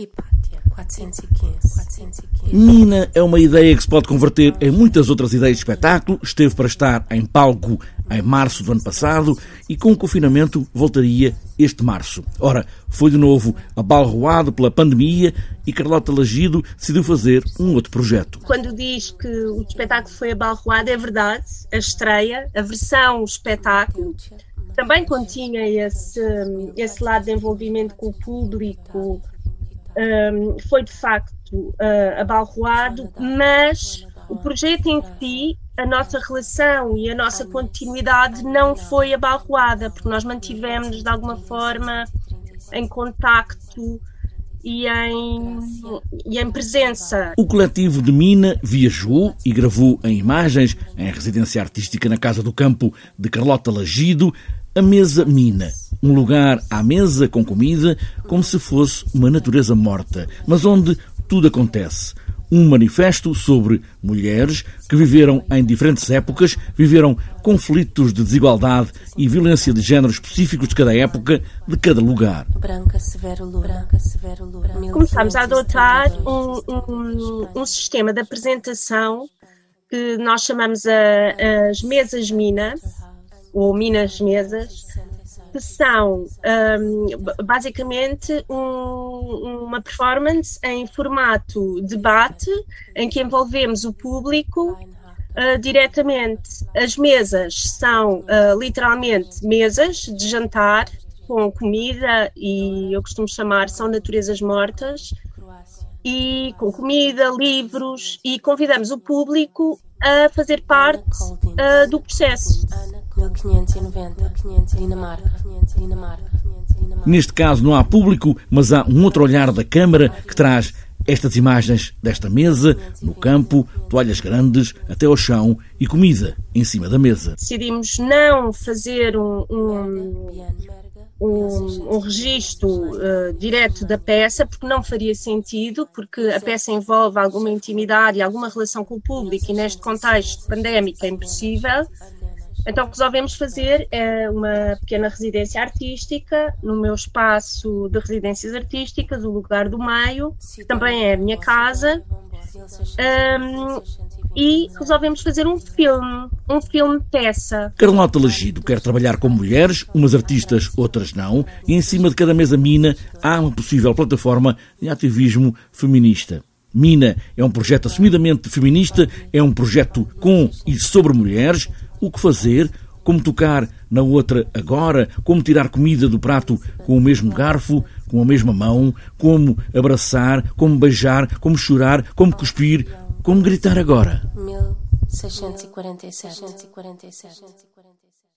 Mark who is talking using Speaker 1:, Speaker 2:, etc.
Speaker 1: Hipátia, 415, 415.
Speaker 2: Mina é uma ideia que se pode converter em muitas outras ideias de espetáculo. Esteve para estar em palco em março do ano passado e com o confinamento voltaria este março. Ora, foi de novo abalroado pela pandemia e Carlota Lagido decidiu fazer um outro projeto.
Speaker 3: Quando diz que o espetáculo foi abalroado, é verdade. A estreia, a versão espetáculo, também continha esse, esse lado de envolvimento com o público, um, foi de facto uh, abalroado, mas o projeto em si, a nossa relação e a nossa continuidade não foi abalroada, porque nós mantivemos de alguma forma em contacto e em, e em presença.
Speaker 2: O coletivo de Mina viajou e gravou em imagens em residência artística na Casa do Campo de Carlota Lagido a mesa Mina um lugar à mesa com comida, como se fosse uma natureza morta, mas onde tudo acontece. Um manifesto sobre mulheres que viveram em diferentes épocas, viveram conflitos de desigualdade e violência de género específicos de cada época, de cada lugar.
Speaker 1: Branca Severo Lura, Severo Lura.
Speaker 3: Começámos a adotar um, um, um sistema de apresentação que nós chamamos a, as mesas Mina, ou Minas Mesas, que são um, basicamente um, uma performance em formato debate, em que envolvemos o público uh, diretamente. As mesas são uh, literalmente mesas de jantar com comida e eu costumo chamar são naturezas mortas e com comida, livros e convidamos o público a fazer parte uh, do processo.
Speaker 1: 1590, Dinamarca, Dinamarca.
Speaker 2: Neste caso não há público, mas há um outro olhar da Câmara que traz estas imagens desta mesa, no campo, toalhas grandes até ao chão e comida em cima da mesa.
Speaker 3: Decidimos não fazer um, um, um, um registro uh, direto da peça, porque não faria sentido, porque a peça envolve alguma intimidade e alguma relação com o público, e neste contexto pandémico é impossível. Então resolvemos fazer é, uma pequena residência artística no meu espaço de residências artísticas, o lugar do meio, que também é a minha casa. Um, e resolvemos fazer um filme, um filme peça.
Speaker 2: Carlota Legido quer trabalhar com mulheres, umas artistas, outras não, e em cima de cada mesa mina há uma possível plataforma de ativismo feminista. Mina é um projeto assumidamente feminista, é um projeto com e sobre mulheres, o que fazer, como tocar na outra agora, como tirar comida do prato com o mesmo garfo, com a mesma mão, como abraçar, como beijar, como chorar, como cuspir, como gritar agora.
Speaker 1: 1647.